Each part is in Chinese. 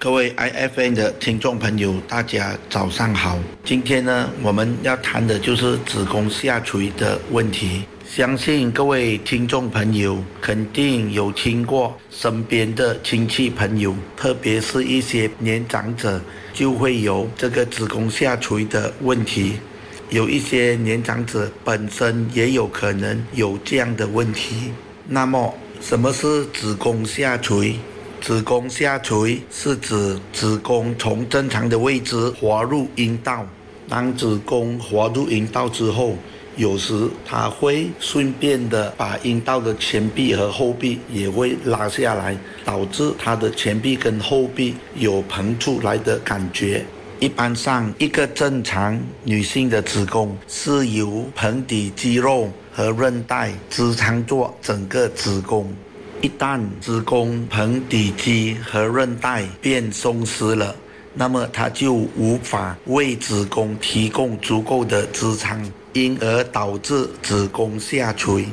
各位 IFN 的听众朋友，大家早上好。今天呢，我们要谈的就是子宫下垂的问题。相信各位听众朋友肯定有听过身边的亲戚朋友，特别是一些年长者，就会有这个子宫下垂的问题。有一些年长者本身也有可能有这样的问题。那么，什么是子宫下垂？子宫下垂是指子宫从正常的位置滑入阴道。当子宫滑入阴道之后，有时它会顺便的把阴道的前壁和后壁也会拉下来，导致它的前壁跟后壁有膨出来的感觉。一般上，一个正常女性的子宫是由盆底肌肉和韧带支撑着整个子宫。一旦子宫盆底肌和韧带变松弛了，那么它就无法为子宫提供足够的支撑，因而导致子宫下垂。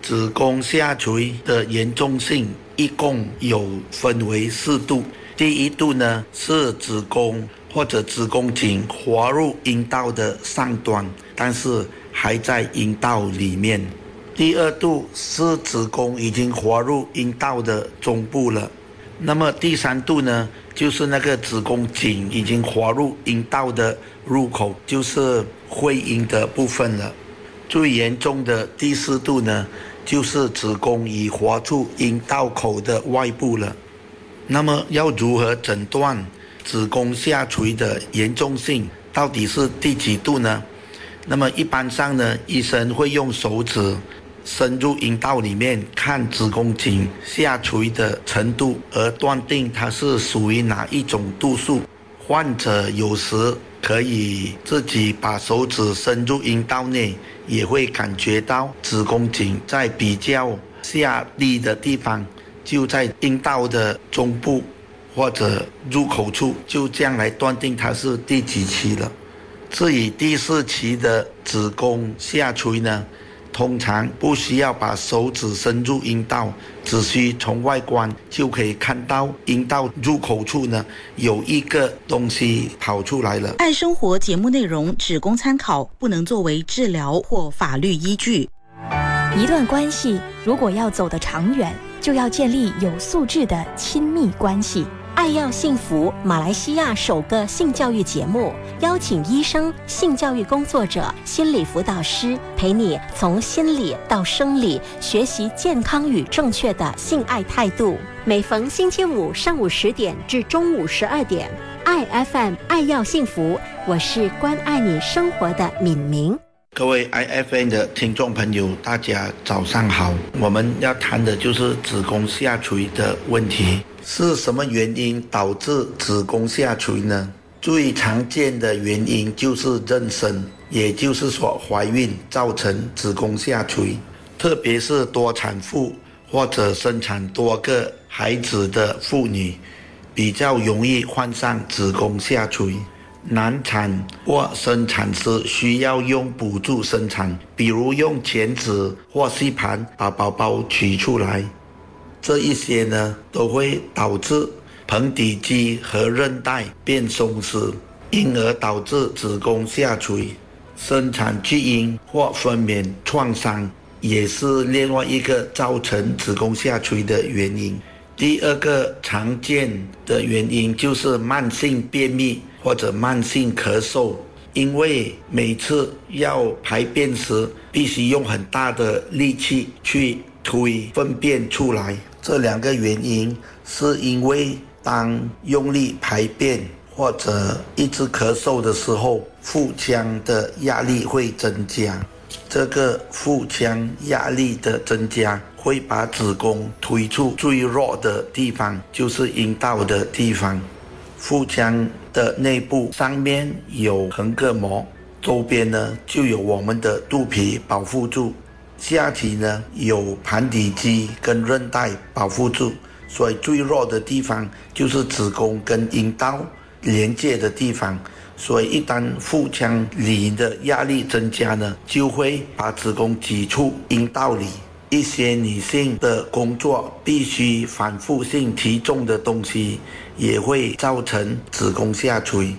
子宫下垂的严重性一共有分为四度。第一度呢是子宫或者子宫颈滑入阴道的上端，但是还在阴道里面。第二度是子宫已经滑入阴道的中部了，那么第三度呢，就是那个子宫颈已经滑入阴道的入口，就是会阴的部分了。最严重的第四度呢，就是子宫已滑出阴道口的外部了。那么要如何诊断子宫下垂的严重性？到底是第几度呢？那么一般上呢，医生会用手指。深入阴道里面看子宫颈下垂的程度，而断定它是属于哪一种度数。患者有时可以自己把手指伸入阴道内，也会感觉到子宫颈在比较下低的地方，就在阴道的中部或者入口处，就这样来断定它是第几期了。至于第四期的子宫下垂呢？通常不需要把手指伸入阴道，只需从外观就可以看到阴道入口处呢有一个东西跑出来了。爱生活节目内容只供参考，不能作为治疗或法律依据。一段关系如果要走得长远，就要建立有素质的亲密关系。爱要幸福，马来西亚首个性教育节目，邀请医生、性教育工作者、心理辅导师陪你从心理到生理学习健康与正确的性爱态度。每逢星期五上午十点至中午十二点，爱 FM 爱要幸福，我是关爱你生活的敏明。各位 IFN 的听众朋友，大家早上好。我们要谈的就是子宫下垂的问题。是什么原因导致子宫下垂呢？最常见的原因就是妊娠，也就是说怀孕造成子宫下垂。特别是多产妇或者生产多个孩子的妇女，比较容易患上子宫下垂。难产或生产时需要用辅助生产，比如用钳子或吸盘把宝宝取出来。这一些呢，都会导致盆底肌和韧带变松弛，因而导致子宫下垂。生产巨婴或分娩创伤也是另外一个造成子宫下垂的原因。第二个常见的原因就是慢性便秘或者慢性咳嗽，因为每次要排便时必须用很大的力气去推粪便出来。这两个原因是因为当用力排便或者一直咳嗽的时候，腹腔的压力会增加。这个腹腔压力的增加会把子宫推出最弱的地方，就是阴道的地方。腹腔的内部上面有横膈膜，周边呢就有我们的肚皮保护住。下体呢有盘底肌跟韧带保护住，所以最弱的地方就是子宫跟阴道连接的地方。所以一旦腹腔里的压力增加呢，就会把子宫挤出阴道里。一些女性的工作必须反复性提重的东西，也会造成子宫下垂。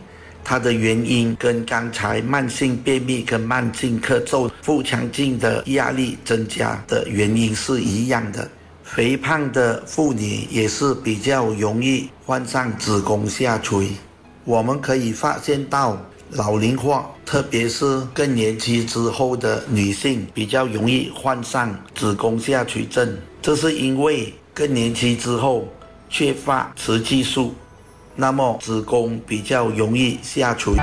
它的原因跟刚才慢性便秘跟慢性咳嗽、腹腔镜的压力增加的原因是一样的。肥胖的妇女也是比较容易患上子宫下垂。我们可以发现到。老龄化，特别是更年期之后的女性，比较容易患上子宫下垂症。这是因为更年期之后缺乏雌激素，那么子宫比较容易下垂。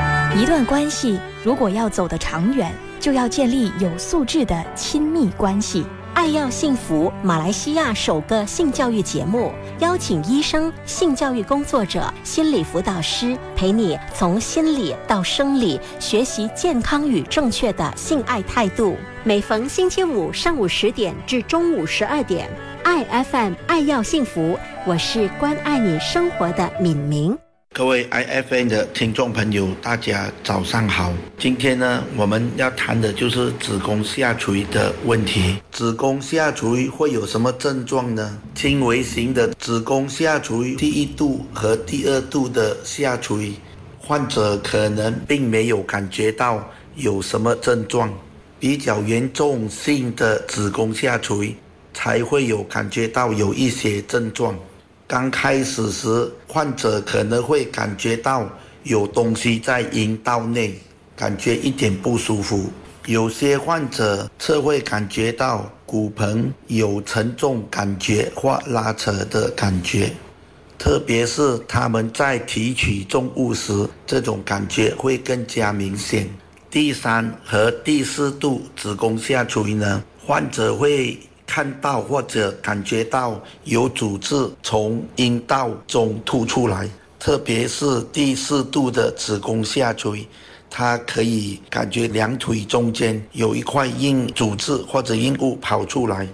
一段关系如果要走得长远，就要建立有素质的亲密关系。爱要幸福，马来西亚首个性教育节目，邀请医生、性教育工作者、心理辅导师，陪你从心理到生理，学习健康与正确的性爱态度。每逢星期五上午十点至中午十二点，爱 FM 爱要幸福，我是关爱你生活的敏明。各位 IFN 的听众朋友，大家早上好。今天呢，我们要谈的就是子宫下垂的问题。子宫下垂会有什么症状呢？轻微型的子宫下垂，第一度和第二度的下垂，患者可能并没有感觉到有什么症状。比较严重性的子宫下垂，才会有感觉到有一些症状。刚开始时，患者可能会感觉到有东西在阴道内，感觉一点不舒服。有些患者则会感觉到骨盆有沉重感觉或拉扯的感觉，特别是他们在提取重物时，这种感觉会更加明显。第三和第四度子宫下垂呢，患者会。看到或者感觉到有组织从阴道中吐出来，特别是第四度的子宫下垂，它可以感觉两腿中间有一块硬组织或者硬物跑出来，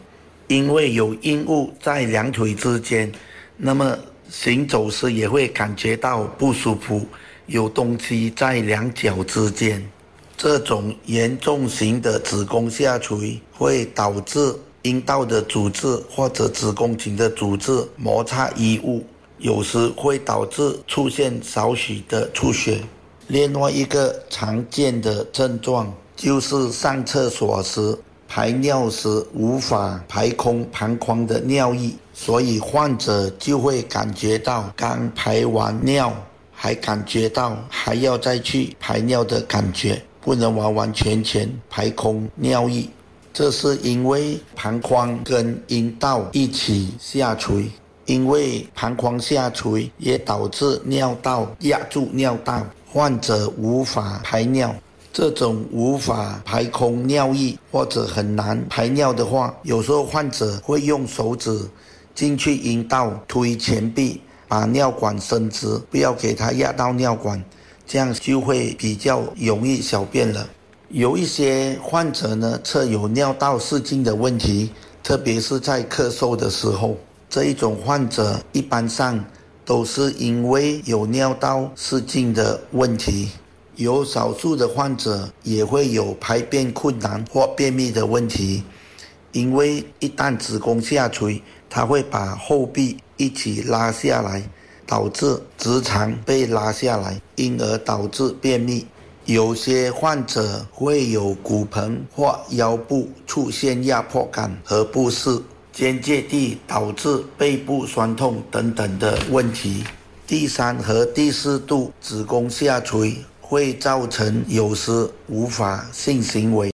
因为有硬物在两腿之间，那么行走时也会感觉到不舒服，有东西在两脚之间。这种严重型的子宫下垂会导致。阴道的组织或者子宫颈的组织摩擦衣物，有时会导致出现少许的出血。另外一个常见的症状就是上厕所时排尿时无法排空膀胱的尿液，所以患者就会感觉到刚排完尿，还感觉到还要再去排尿的感觉，不能完完全全排空尿液。这是因为膀胱跟阴道一起下垂，因为膀胱下垂也导致尿道压住尿道，患者无法排尿。这种无法排空尿液或者很难排尿的话，有时候患者会用手指进去阴道推前壁，把尿管伸直，不要给它压到尿管，这样就会比较容易小便了。有一些患者呢，测有尿道失禁的问题，特别是在咳嗽的时候，这一种患者一般上都是因为有尿道失禁的问题。有少数的患者也会有排便困难或便秘的问题，因为一旦子宫下垂，它会把后壁一起拉下来，导致直肠被拉下来，因而导致便秘。有些患者会有骨盆或腰部出现压迫感和不适，间接地导致背部酸痛等等的问题。第三和第四度子宫下垂会造成有时无法性行为。